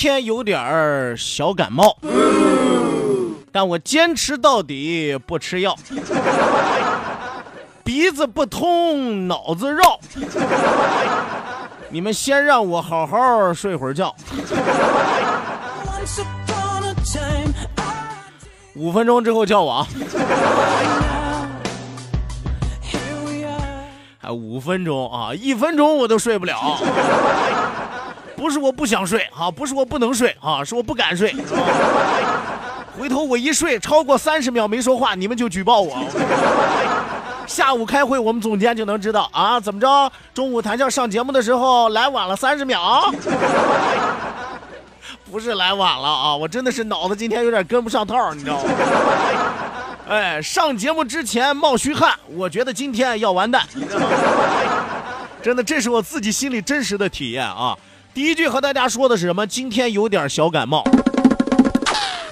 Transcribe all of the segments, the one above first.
天有点儿小感冒，但我坚持到底不吃药。鼻子不通，脑子绕。你们先让我好好睡会儿觉，五分钟之后叫我啊！还五分钟啊，一分钟我都睡不了。不是我不想睡啊，不是我不能睡啊，是我不敢睡。回头我一睡超过三十秒没说话，你们就举报我。下午开会，我们总监就能知道啊，怎么着？中午谈笑上节目的时候来晚了三十秒，不是来晚了啊，我真的是脑子今天有点跟不上套，你知道吗？哎，上节目之前冒虚汗，我觉得今天要完蛋，真的，这是我自己心里真实的体验啊。第一句和大家说的是什么？今天有点小感冒。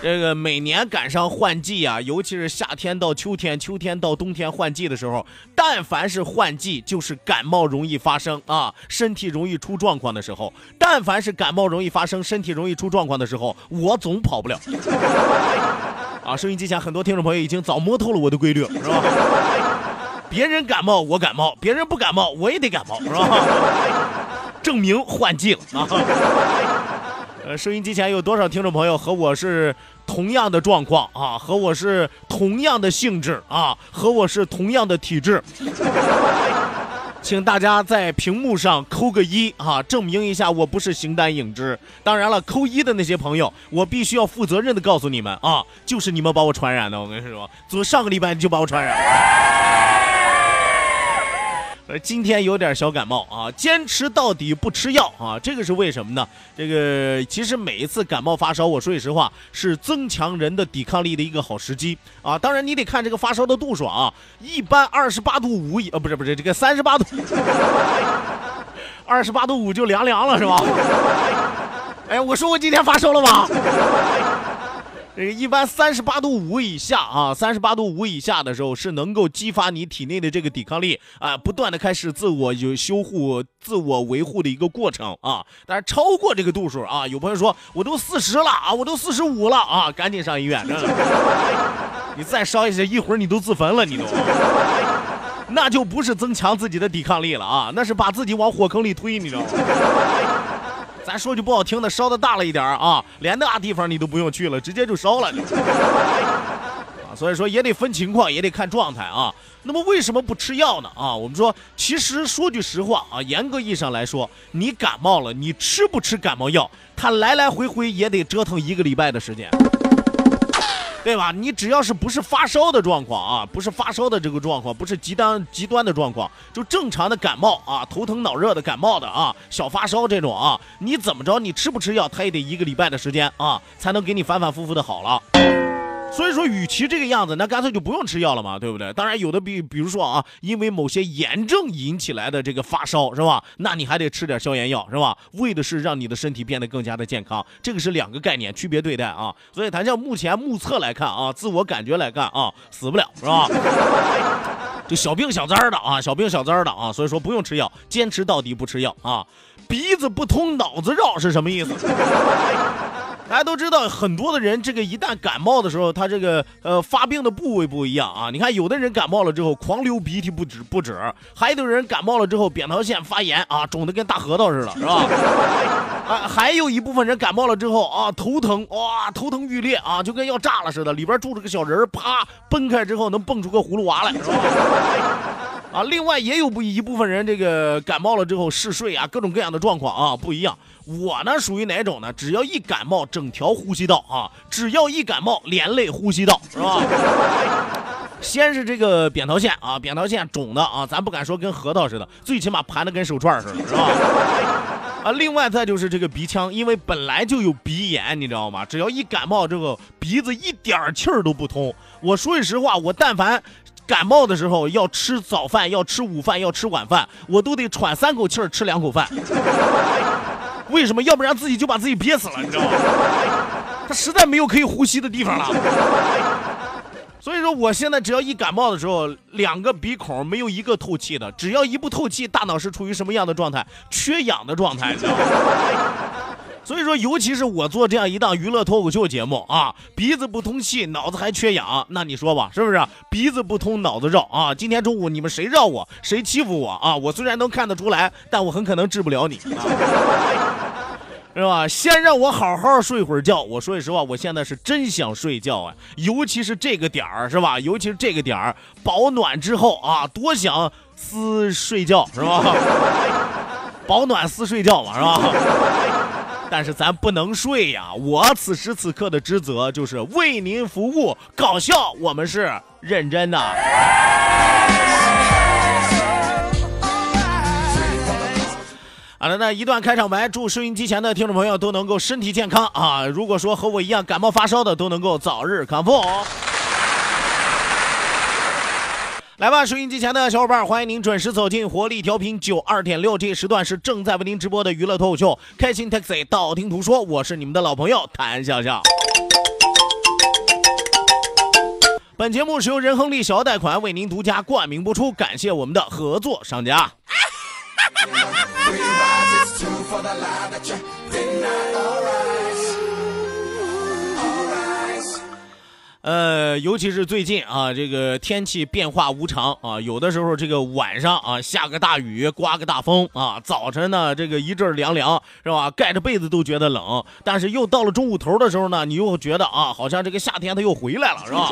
这个每年赶上换季啊，尤其是夏天到秋天、秋天到冬天换季的时候，但凡是换季，就是感冒容易发生啊，身体容易出状况的时候。但凡是感冒容易发生、身体容易出状况的时候，我总跑不了。啊，收音机前很多听众朋友已经早摸透了我的规律，是吧？别人感冒我感冒，别人不感冒我也得感冒，是吧？证明换季了啊！呃，收音机前有多少听众朋友和我是同样的状况啊？和我是同样的性质啊？和我是同样的体质？请大家在屏幕上扣个一啊，证明一下我不是形单影只。当然了，扣一的那些朋友，我必须要负责任的告诉你们啊，就是你们把我传染的。我跟你说，昨上个礼拜你就把我传染了。呃，今天有点小感冒啊，坚持到底不吃药啊，这个是为什么呢？这个其实每一次感冒发烧，我说句实话，是增强人的抵抗力的一个好时机啊。当然你得看这个发烧的度数啊，一般二十八度五以呃不是不是这个三十八度，二十八度五就凉凉了是吧？哎，我说我今天发烧了吗？这个一般三十八度五以下啊，三十八度五以下的时候是能够激发你体内的这个抵抗力啊，不断的开始自我有修护、自我维护的一个过程啊。但是超过这个度数啊，有朋友说我都四十了啊，我都四十五了啊，赶紧上医院。你再烧一下，一会儿你都自焚了，你都。那就不是增强自己的抵抗力了啊，那是把自己往火坑里推，你知道吗？咱说句不好听的，烧的大了一点啊，连那地方你都不用去了，直接就烧了。啊，所以说也得分情况，也得看状态啊。那么为什么不吃药呢？啊，我们说，其实说句实话啊，严格意义上来说，你感冒了，你吃不吃感冒药，它来来回回也得折腾一个礼拜的时间。对吧？你只要是不是发烧的状况啊，不是发烧的这个状况，不是极端极端的状况，就正常的感冒啊，头疼脑热的感冒的啊，小发烧这种啊，你怎么着，你吃不吃药，他也得一个礼拜的时间啊，才能给你反反复复的好了。所以说，与其这个样子，那干脆就不用吃药了嘛，对不对？当然，有的比比如说啊，因为某些炎症引起来的这个发烧，是吧？那你还得吃点消炎药，是吧？为的是让你的身体变得更加的健康，这个是两个概念，区别对待啊。所以，谈像目前目测来看啊，自我感觉来看啊，死不了，是吧？就小病小灾的啊，小病小灾的啊，所以说不用吃药，坚持到底不吃药啊。鼻子不通，脑子绕是什么意思？大家都知道，很多的人这个一旦感冒的时候，他这个呃发病的部位不一样啊。你看，有的人感冒了之后狂流鼻涕不止不止，还有的人感冒了之后扁桃腺发炎啊，肿的跟大核桃似的，是吧？啊，还有一部分人感冒了之后啊，头疼哇，头疼欲裂啊，就跟要炸了似的，里边住着个小人儿，啪崩开之后能蹦出个葫芦娃来，是吧？啊，另外也有不一部分人这个感冒了之后嗜睡啊，各种各样的状况啊不一样。我呢属于哪种呢？只要一感冒，整条呼吸道啊，只要一感冒，连累呼吸道，是吧？先是这个扁桃腺啊，扁桃腺肿的啊，咱不敢说跟核桃似的，最起码盘的跟手串似的，是吧？啊，另外再就是这个鼻腔，因为本来就有鼻炎，你知道吗？只要一感冒，这个鼻子一点气儿都不通。我说句实话，我但凡感冒的时候要吃早饭，要吃午饭，要吃晚饭，我都得喘三口气儿吃两口饭。为什么？要不然自己就把自己憋死了，你知道吗？他实在没有可以呼吸的地方了。所以说，我现在只要一感冒的时候，两个鼻孔没有一个透气的，只要一不透气，大脑是处于什么样的状态？缺氧的状态，你知道吗？所以说，尤其是我做这样一档娱乐脱口秀节目啊，鼻子不通气，脑子还缺氧，那你说吧，是不是？鼻子不通，脑子绕啊！今天中午你们谁绕我，谁欺负我啊？我虽然能看得出来，但我很可能治不了你，是吧？先让我好好睡会儿觉。我说句实话，我现在是真想睡觉啊，尤其是这个点儿，是吧？尤其是这个点儿，保暖之后啊，多想思睡觉，是吧？保暖思睡觉嘛，是吧？但是咱不能睡呀！我此时此刻的职责就是为您服务，搞笑我们是认真的。好了，那一段开场白，祝收音机前的听众朋友都能够身体健康啊！如果说和我一样感冒发烧的，都能够早日康复。来吧，收音机前的小伙伴，欢迎您准时走进活力调频九二点六，这时段是正在为您直播的娱乐脱口秀《开心 Taxi》，道听途说，我是你们的老朋友谭笑笑。本节目是由仁亨利小额贷款为您独家冠名播出，感谢我们的合作商家。呃，尤其是最近啊，这个天气变化无常啊，有的时候这个晚上啊下个大雨，刮个大风啊，早晨呢这个一阵凉凉是吧？盖着被子都觉得冷，但是又到了中午头的时候呢，你又觉得啊，好像这个夏天它又回来了是吧？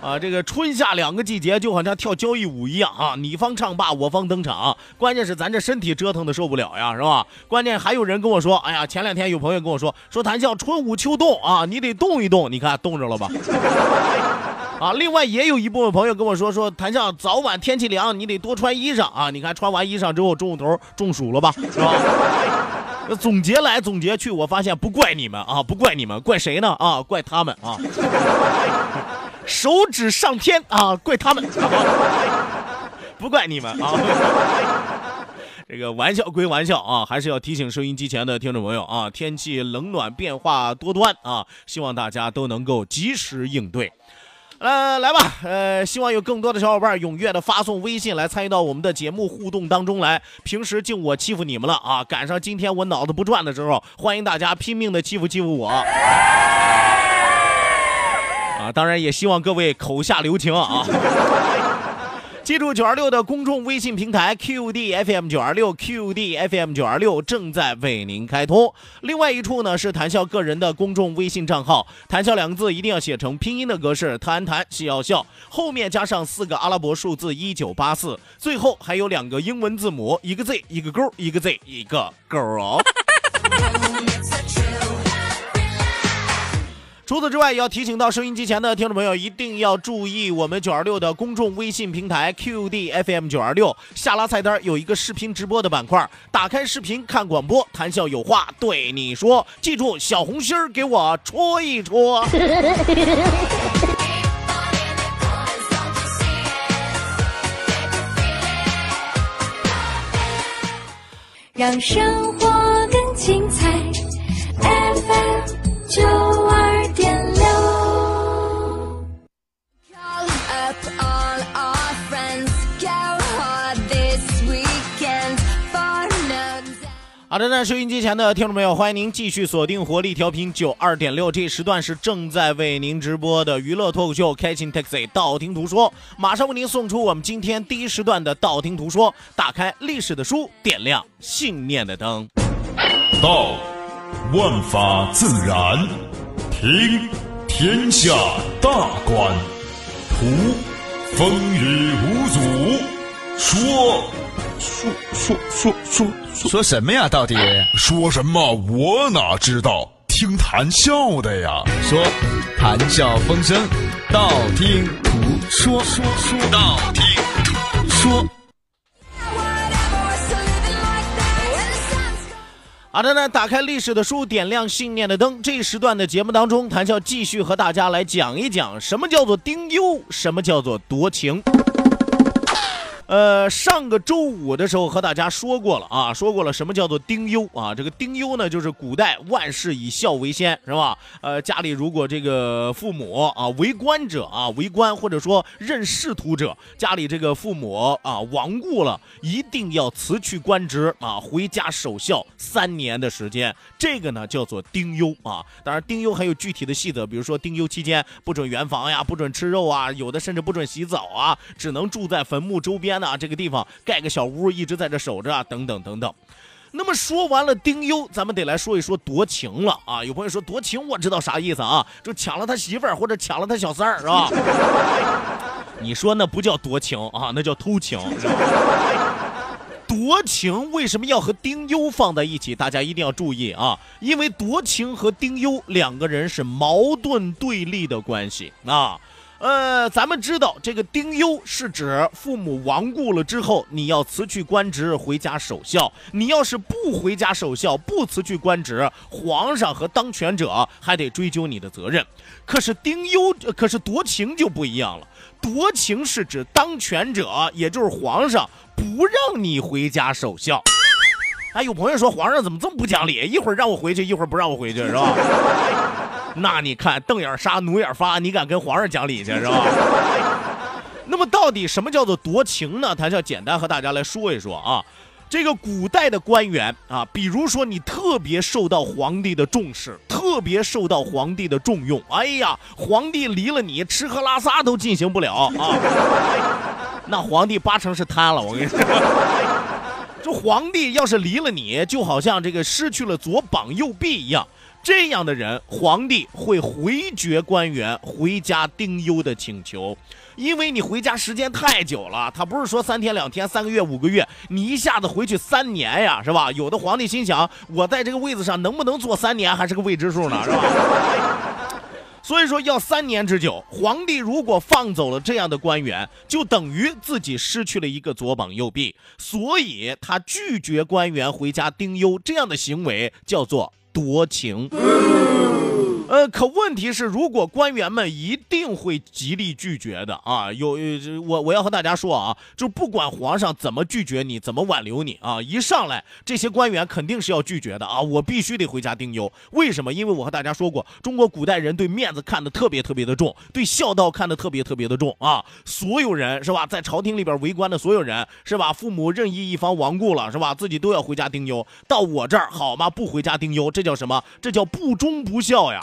啊，这个春夏两个季节就好像跳交谊舞一样啊，你方唱罢我方登场。关键是咱这身体折腾的受不了呀，是吧？关键还有人跟我说，哎呀，前两天有朋友跟我说，说谭笑春捂秋冻啊，你得动一动，你看冻着了吧？啊，另外也有一部分朋友跟我说，说谭笑早晚天气凉，你得多穿衣裳啊。你看穿完衣裳之后，中午头中暑了吧，是吧？总结来总结去，我发现不怪你们啊，不怪你们，怪谁呢？啊，怪他们啊。手指上天啊，怪他们，不怪你们啊。这个玩笑归玩笑啊，还是要提醒收音机前的听众朋友啊，天气冷暖变化多端啊，希望大家都能够及时应对。呃，来吧，呃，希望有更多的小伙伴踊跃的发送微信来参与到我们的节目互动当中来。平时就我欺负你们了啊，赶上今天我脑子不转的时候，欢迎大家拼命的欺负欺负我。啊，当然也希望各位口下留情啊！记住九二六的公众微信平台 QDFM 九二六 QDFM 九二六正在为您开通。另外一处呢是谈笑个人的公众微信账号，谈笑两个字一定要写成拼音的格式，谈谈笑笑，后面加上四个阿拉伯数字一九八四，最后还有两个英文字母，一个 Z 一个勾，一个 Z 一个勾哦。除此之外，也要提醒到收音机前的听众朋友，一定要注意我们九二六的公众微信平台 QDFM 九二六下拉菜单有一个视频直播的板块，打开视频看广播，谈笑有话对你说，记住小红心儿给我戳一戳。让生活的，那收音机前的听众朋友，欢迎您继续锁定活力调频九二点六，这时段是正在为您直播的娱乐脱口秀《开心 Taxi》道听途说，马上为您送出我们今天第一时段的道听途说，打开历史的书，点亮信念的灯。道，万法自然；听，天下大观；图，风雨无阻；说，说说说说说什么呀？到底说什么？我哪知道？听谈笑的呀。说谈笑风生，道听途说，说说道听途说。好的呢，打开历史的书，点亮信念的灯。这一时段的节目当中，谈笑继续和大家来讲一讲什么叫做丁忧，什么叫做夺情。呃，上个周五的时候和大家说过了啊，说过了什么叫做丁忧啊？这个丁忧呢，就是古代万事以孝为先，是吧？呃，家里如果这个父母啊为官者啊为官，或者说任仕途者，家里这个父母啊亡故了，一定要辞去官职啊，回家守孝三年的时间，这个呢叫做丁忧啊。当然，丁忧还有具体的细则，比如说丁忧期间不准圆房呀，不准吃肉啊，有的甚至不准洗澡啊，只能住在坟墓周边那这个地方盖个小屋，一直在这守着啊，等等等等。那么说完了丁忧，咱们得来说一说夺情了啊！有朋友说夺情，我知道啥意思啊，就抢了他媳妇儿或者抢了他小三儿，是吧？你说那不叫夺情啊，那叫偷情。夺情为什么要和丁忧放在一起？大家一定要注意啊，因为夺情和丁忧两个人是矛盾对立的关系啊。呃，咱们知道这个丁忧是指父母亡故了之后，你要辞去官职回家守孝。你要是不回家守孝，不辞去官职，皇上和当权者还得追究你的责任。可是丁忧，可是夺情就不一样了。夺情是指当权者，也就是皇上，不让你回家守孝。哎，有朋友说皇上怎么这么不讲理？一会儿让我回去，一会儿不让我回去，是吧？那你看瞪眼杀，努眼发，你敢跟皇上讲理去是吧？那么到底什么叫做夺情呢？咱要简单和大家来说一说啊。这个古代的官员啊，比如说你特别受到皇帝的重视，特别受到皇帝的重用，哎呀，皇帝离了你，吃喝拉撒都进行不了啊。那皇帝八成是瘫了，我跟你说。这皇帝要是离了你，就好像这个失去了左膀右臂一样。这样的人，皇帝会回绝官员回家丁忧的请求，因为你回家时间太久了，他不是说三天两天、三个月、五个月，你一下子回去三年呀，是吧？有的皇帝心想，我在这个位子上能不能坐三年，还是个未知数呢，是吧？所以说要三年之久，皇帝如果放走了这样的官员，就等于自己失去了一个左膀右臂，所以他拒绝官员回家丁忧这样的行为叫做夺情。呃，可问题是，如果官员们一定会极力拒绝的啊，有我我要和大家说啊，就不管皇上怎么拒绝你，怎么挽留你啊，一上来这些官员肯定是要拒绝的啊，我必须得回家丁忧。为什么？因为我和大家说过，中国古代人对面子看得特别特别的重，对孝道看得特别特别的重啊。所有人是吧，在朝廷里边为官的所有人是吧，父母任意一方亡故了是吧，自己都要回家丁忧。到我这儿好吗？不回家丁忧，这叫什么？这叫不忠不孝呀。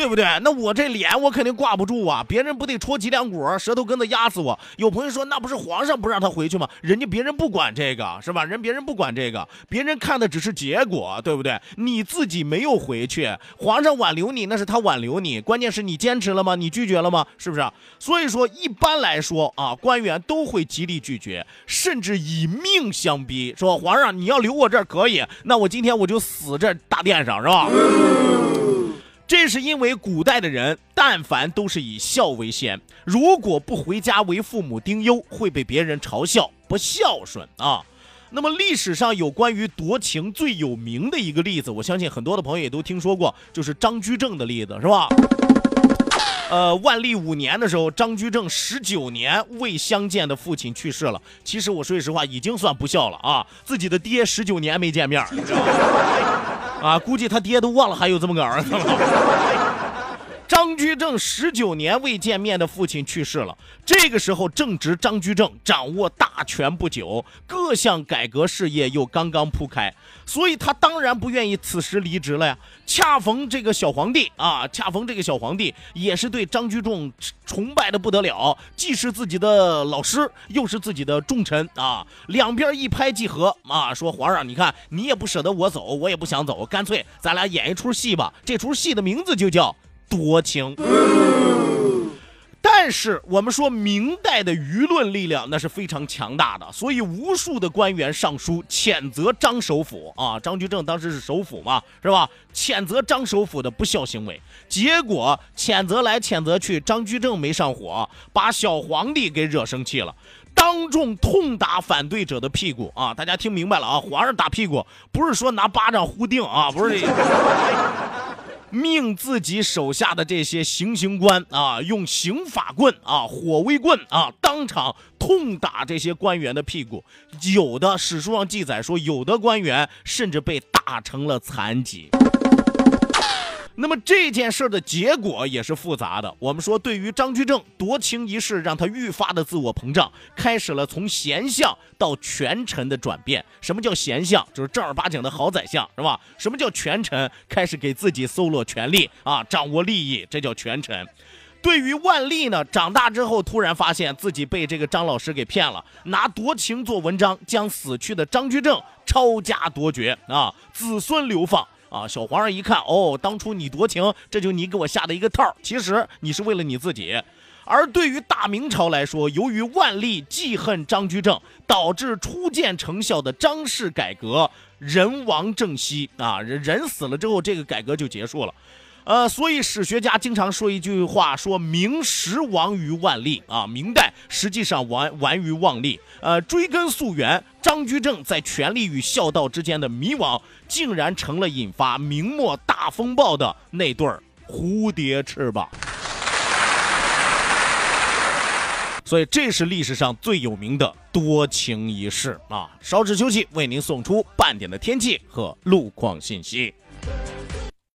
对不对？那我这脸我肯定挂不住啊！别人不得戳脊梁骨，舌头根子压死我？有朋友说，那不是皇上不让他回去吗？人家别人不管这个是吧？人别人不管这个，别人看的只是结果，对不对？你自己没有回去，皇上挽留你那是他挽留你，关键是你坚持了吗？你拒绝了吗？是不是？所以说，一般来说啊，官员都会极力拒绝，甚至以命相逼，说皇上你要留我这儿可以，那我今天我就死这大殿上，是吧？这是因为古代的人，但凡都是以孝为先，如果不回家为父母丁忧，会被别人嘲笑不孝顺啊。那么历史上有关于夺情最有名的一个例子，我相信很多的朋友也都听说过，就是张居正的例子，是吧？呃，万历五年的时候，张居正十九年未相见的父亲去世了。其实我说句实话，已经算不孝了啊！自己的爹十九年没见面，啊，估计他爹都忘了还有这么个儿子了。张居正十九年未见面的父亲去世了，这个时候正值张居正掌握大权不久，各项改革事业又刚刚铺开，所以他当然不愿意此时离职了呀。恰逢这个小皇帝啊，恰逢这个小皇帝也是对张居正崇拜的不得了，既是自己的老师，又是自己的重臣啊，两边一拍即合啊，说皇上，你看你也不舍得我走，我也不想走，干脆咱俩演一出戏吧。这出戏的名字就叫多情。但是我们说明代的舆论力量那是非常强大的，所以无数的官员上书谴责张首府啊，张居正当时是首辅嘛，是吧？谴责张首府的不孝行为。结果谴责来谴责去，张居正没上火，把小皇帝给惹生气了，当众痛打反对者的屁股啊！大家听明白了啊？皇上打屁股不是说拿巴掌呼定啊，不是这个。命自己手下的这些行刑官啊，用刑法棍啊、火威棍啊，当场痛打这些官员的屁股。有的史书上记载说，有的官员甚至被打成了残疾。那么这件事的结果也是复杂的。我们说，对于张居正夺情一事，让他愈发的自我膨胀，开始了从贤相到权臣的转变。什么叫贤相？就是正儿八经的好宰相，是吧？什么叫权臣？开始给自己搜罗权力啊，掌握利益，这叫权臣。对于万历呢，长大之后突然发现自己被这个张老师给骗了，拿夺情做文章，将死去的张居正抄家夺爵啊，子孙流放。啊，小皇上一看，哦，当初你多情，这就你给我下的一个套其实你是为了你自己。而对于大明朝来说，由于万历记恨张居正，导致初见成效的张氏改革人亡政息啊，人人死了之后，这个改革就结束了。呃，所以史学家经常说一句话，说明时亡于万历啊，明代实际上亡亡于万历。呃，追根溯源，张居正在权力与孝道之间的迷惘，竟然成了引发明末大风暴的那对儿蝴蝶翅膀。所以这是历史上最有名的多情一事啊！稍事休息，为您送出半点的天气和路况信息。